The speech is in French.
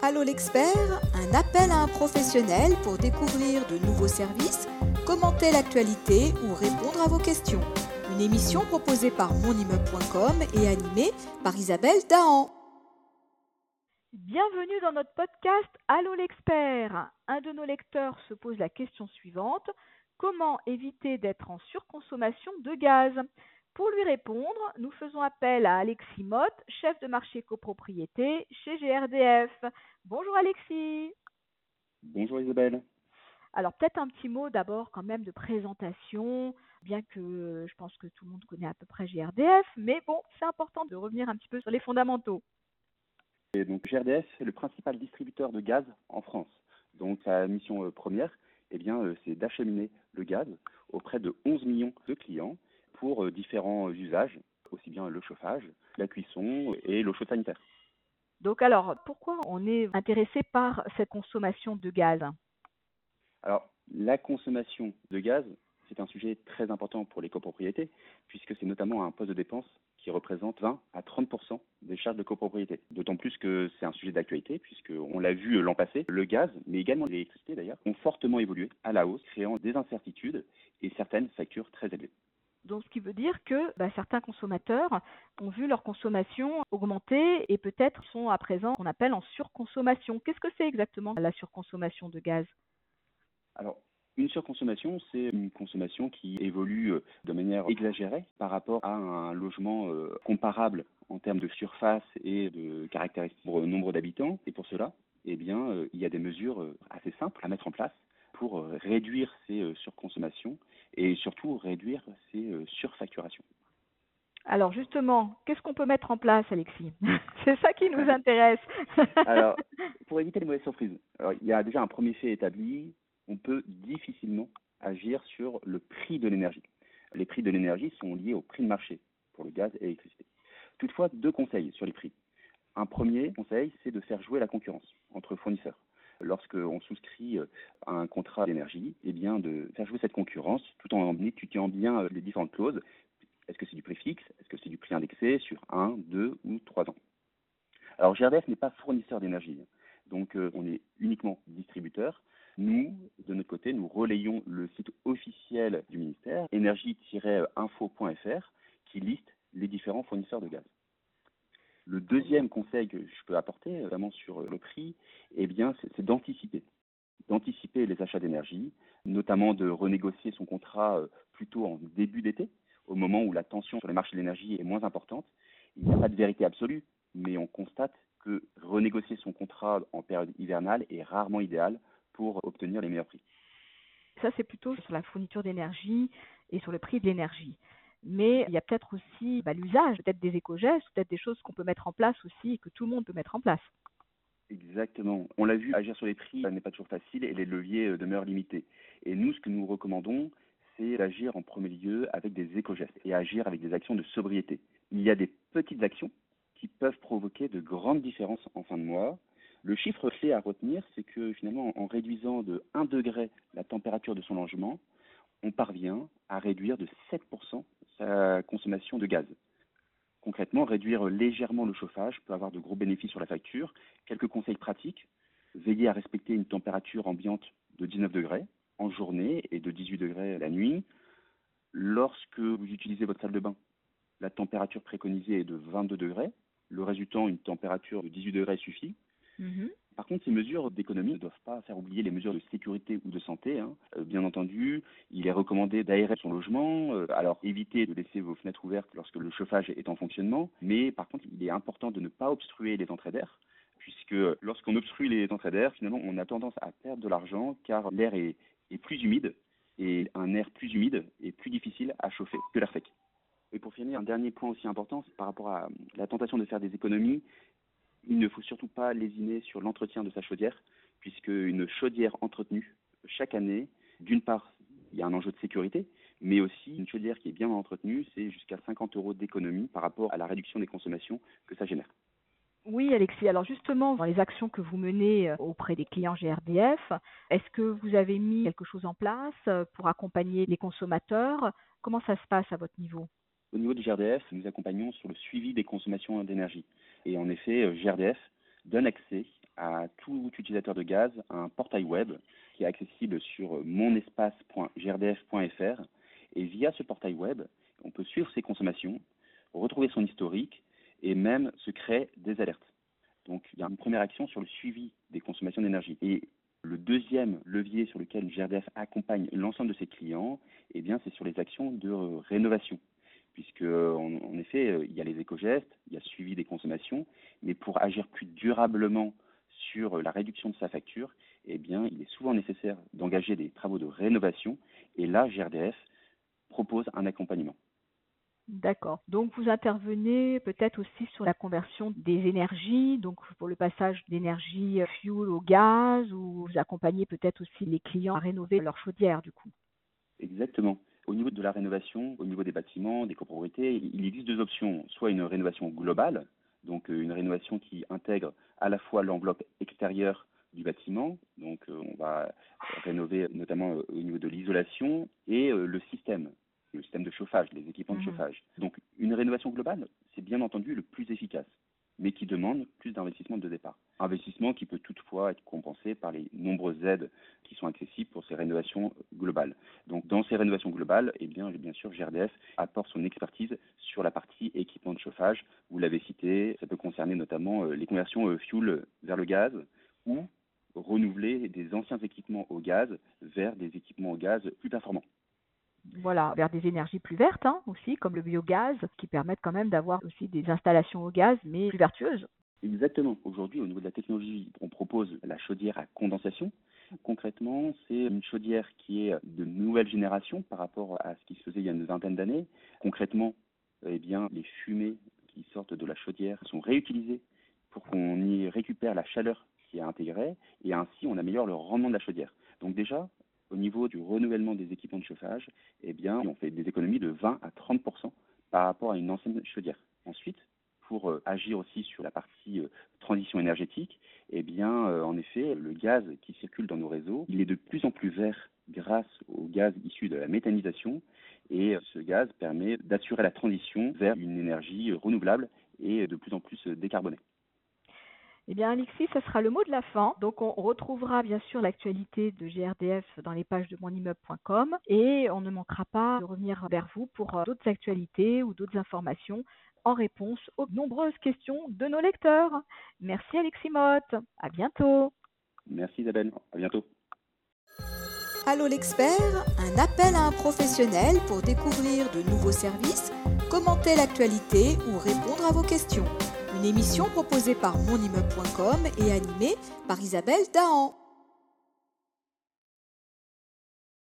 Allô l'expert, un appel à un professionnel pour découvrir de nouveaux services, commenter l'actualité ou répondre à vos questions. Une émission proposée par monimmeuble.com et animée par Isabelle Dahan. Bienvenue dans notre podcast Allô l'expert. Un de nos lecteurs se pose la question suivante. Comment éviter d'être en surconsommation de gaz? Pour lui répondre, nous faisons appel à Alexis Motte, chef de marché copropriété chez GRDF. Bonjour Alexis. Bonjour Isabelle. Alors peut-être un petit mot d'abord quand même de présentation, bien que je pense que tout le monde connaît à peu près GRDF, mais bon, c'est important de revenir un petit peu sur les fondamentaux. Et donc GRDF est le principal distributeur de gaz en France. Donc sa mission euh, première, eh bien, euh, c'est d'acheminer le gaz auprès de 11 millions de clients pour euh, différents usages, aussi bien le chauffage, la cuisson et l'eau chaude sanitaire. Donc alors, pourquoi on est intéressé par cette consommation de gaz? Alors, la consommation de gaz, c'est un sujet très important pour les copropriétés, puisque c'est notamment un poste de dépense qui représente 20 à 30 des charges de copropriété. D'autant plus que c'est un sujet d'actualité, puisqu'on l'a vu l'an passé, le gaz, mais également l'électricité d'ailleurs, ont fortement évolué à la hausse, créant des incertitudes et certaines factures très élevées. Donc, ce qui veut dire que bah, certains consommateurs ont vu leur consommation augmenter et peut-être sont à présent qu'on appelle en surconsommation. Qu'est-ce que c'est exactement la surconsommation de gaz? Alors, une surconsommation, c'est une consommation qui évolue euh, de manière exagérée par rapport à un logement euh, comparable en termes de surface et de caractéristiques pour le nombre d'habitants. Et pour cela, eh bien, euh, il y a des mesures assez simples à mettre en place pour réduire ces surconsommations et surtout réduire ces euh, surfacturations. Alors justement, qu'est-ce qu'on peut mettre en place, Alexis? C'est ça qui nous intéresse. alors, pour éviter les mauvaises surprises, il y a déjà un premier fait établi. On peut difficilement agir sur le prix de l'énergie. Les prix de l'énergie sont liés au prix de marché pour le gaz et l'électricité. Toutefois, deux conseils sur les prix. Un premier conseil, c'est de faire jouer la concurrence entre fournisseurs lorsqu'on souscrit euh, à un contrat d'énergie, eh bien de faire jouer cette concurrence tout en étudiant bien euh, les différentes clauses. Est-ce que c'est du prix fixe? Est-ce que c'est du prix indexé sur un, deux ou trois ans? Alors GRDF n'est pas fournisseur d'énergie, donc euh, on est uniquement distributeur. Nous, de notre côté, nous relayons le site officiel du ministère, énergie-info.fr, qui liste les différents fournisseurs de gaz. Le deuxième conseil que je peux apporter, vraiment sur le prix, eh bien, c'est d'anticiper. D'anticiper les achats d'énergie, notamment de renégocier son contrat euh, plutôt en début d'été, au moment où la tension sur les marchés de l'énergie est moins importante. Il n'y a pas de vérité absolue, mais on constate que renégocier son contrat en période hivernale est rarement idéal pour obtenir les meilleurs prix. Ça, c'est plutôt sur la fourniture d'énergie et sur le prix de l'énergie mais il y a peut-être aussi bah, l'usage, peut-être des éco-gestes, peut-être des choses qu'on peut mettre en place aussi et que tout le monde peut mettre en place. Exactement. On l'a vu, agir sur les prix n'est pas toujours facile et les leviers euh, demeurent limités. Et nous, ce que nous recommandons, c'est d'agir en premier lieu avec des éco-gestes et agir avec des actions de sobriété. Il y a des petites actions qui peuvent provoquer de grandes différences en fin de mois. Le chiffre clé à retenir, c'est que finalement, en réduisant de 1 degré la température de son logement, on parvient à réduire de 7% sa consommation de gaz. Concrètement, réduire légèrement le chauffage peut avoir de gros bénéfices sur la facture. Quelques conseils pratiques. Veillez à respecter une température ambiante de 19 degrés en journée et de 18 degrés la nuit. Lorsque vous utilisez votre salle de bain, la température préconisée est de 22 degrés. Le résultant, une température de 18 degrés suffit. Mm-hmm. Par contre, ces mesures d'économie ne doivent pas faire oublier les mesures de sécurité ou de santé. Hein. Euh, bien entendu, il est recommandé d'aérer son logement. Euh, alors, évitez de laisser vos fenêtres ouvertes lorsque le chauffage est en fonctionnement. Mais par contre, il est important de ne pas obstruer les entrées d'air puisque lorsqu'on obstrue les entrées d'air, finalement, on a tendance à perdre de l'argent car l'air est, plus humide et un air plus humide est plus difficile à chauffer que l'air sec. Et pour finir, un dernier point aussi important, c'est par rapport à la tentation de faire des économies il ne faut surtout pas lésiner sur l'entretien de sa chaudière, puisque une chaudière entretenue chaque année, d'une part, il y a un enjeu de sécurité, mais aussi une chaudière qui est bien entretenue, c'est jusqu'à 50 euros d'économie par rapport à la réduction des consommations que ça génère. Oui, Alexis. Alors justement, dans les actions que vous menez euh, auprès des clients GRDF, est-ce que vous avez mis quelque chose en place euh, pour accompagner les consommateurs? Comment ça se passe à votre niveau? Au niveau du GRDF, nous accompagnons sur le suivi des consommations d'énergie. Et en effet, euh, GRDF donne accès à tout utilisateur de gaz un portail web qui est accessible sur monespace.grdf.fr. Et via ce portail web, on peut suivre ses consommations, retrouver son historique et même se créer des alertes. Donc il y a une première action sur le suivi des consommations d'énergie. Et le deuxième levier sur lequel GRDF accompagne l'ensemble de ses clients, eh bien, c'est sur les actions de rénovation. Puisque, en, effet, il y a les éco-gestes, il y a suivi des consommations, mais pour agir plus durablement sur la réduction de sa facture, eh bien, il est souvent nécessaire d'engager des travaux de rénovation. Et là, GRDF propose un accompagnement. D'accord. Donc vous intervenez peut-être aussi sur la conversion des énergies, donc pour le passage d'énergie fuel au gaz, ou vous accompagnez peut-être aussi les clients à rénover leur chaudière du coup. Exactement. Au niveau de la rénovation, au niveau des bâtiments, des copropriétés, il existe deux options. Soit une rénovation globale, donc euh, une rénovation qui intègre à la fois l'enveloppe extérieure du bâtiment, donc euh, on va rénover notamment euh, au niveau de l'isolation et le système, le système de chauffage, les équipements de mmh. chauffage. Donc une rénovation globale, c'est bien entendu le plus efficace, mais qui demande plus d'investissement de départ. Investissement qui peut toutefois être compensé par les nombreuses aides qui sont accessibles pour ces rénovations globales. Donc dans ces rénovations globales, eh bien, bien sûr, GRDF apporte son expertise sur la partie équipement de chauffage. Vous l'avez cité, ça peut concerner notamment euh, les conversions euh, fuel vers le gaz ou renouveler des anciens équipements au gaz vers des équipements au gaz plus performants voilà, vers des énergies plus vertes hein, aussi, comme le biogaz, qui permettent quand même d'avoir aussi des installations au gaz, mais plus vertueuses. Exactement. Aujourd'hui, au niveau de la technologie, on propose la chaudière à condensation. Concrètement, c'est une chaudière qui est de nouvelle génération par rapport à ce qui se faisait il y a une vingtaine d'années. Concrètement, eh bien, les fumées qui sortent de la chaudière sont réutilisées pour qu'on y récupère la chaleur qui est intégrée et ainsi on améliore le rendement de la chaudière. Donc déjà, au niveau du renouvellement des équipements de chauffage, eh bien, on fait des économies de 20 à 30 par rapport à une ancienne chaudière. Ensuite, pour euh, agir aussi sur la partie euh, transition énergétique, eh bien, euh, en effet, le gaz qui circule dans nos réseaux, il est de plus en plus vert grâce au gaz issu de la méthanisation. Et ce gaz permet d'assurer la transition vers une énergie renouvelable et de plus en plus décarbonée. Eh bien, Alexis, ce sera le mot de la fin. Donc, on retrouvera bien sûr l'actualité de GRDF dans les pages de monimmeuble.com et on ne manquera pas de revenir vers vous pour euh, d'autres actualités ou d'autres informations en réponse aux nombreuses questions de nos lecteurs. Merci Alexis Motte. À bientôt. Merci Isabelle. À bientôt. Allô l'expert, un appel à un professionnel pour découvrir de nouveaux services, commenter l'actualité ou répondre à vos questions une émission proposée par monimmeuble.com et animée par Isabelle Dahan.